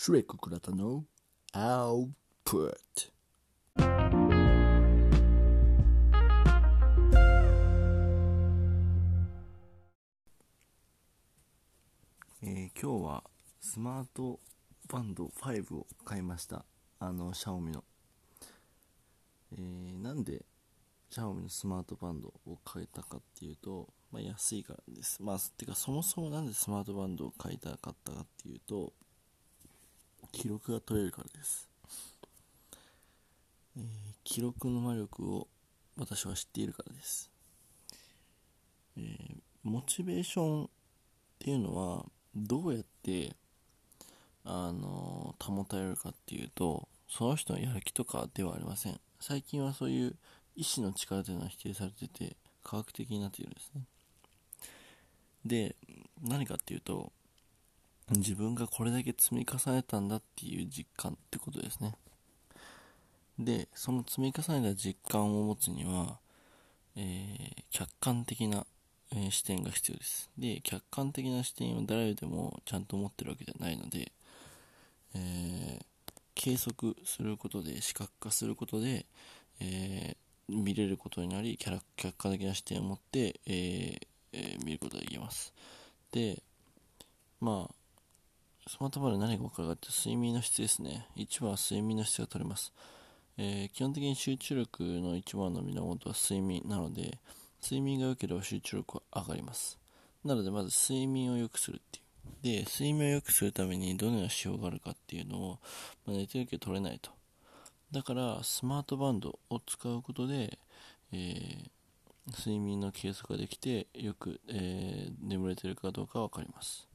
シュレック倉田のアウトえー今日はスマートバンド5を買いました。あのシャオミの、えーなんでシャオミのスマートバンドを買えたかっていうと、まあ、安いからです。まあてかそもそもなんでスマートバンドを買いたかったかっていうと記録が取れるからです、えー記録の魔力を私は知っているからです、えーモチベーションっていうのはどうやってあの保たれるかっていうとその人のやる気とかではありません。最近はそういう意志の力というのは否定されてて科学的になっているんですね。で何かっていうと自分がこれだけ積み重ねたんだっていう実感ってことですね。でその積み重ねた実感を持つには、えー客観的な、えー視点が必要です。で客観的な視点を誰でもちゃんと持ってるわけじゃないので、えー計測することで視覚化することで、えー見れることになり客観的な視点を持って、えーえー見ることができます。でまあスマートフォンで何が分かるかって睡眠の質ですね。一番は睡眠の質が取れます、えー基本的に集中力の一番の源は睡眠なので睡眠が良ければ集中力は上がります。なのでまず睡眠を良くするっていう。で睡眠を良くするためにどのような指標があるかっていうのを、まあ、寝てるけど取れないと。だからスマートバンドを使うことで、えー睡眠の計測ができてよく、えー眠れてるかどうか分かります。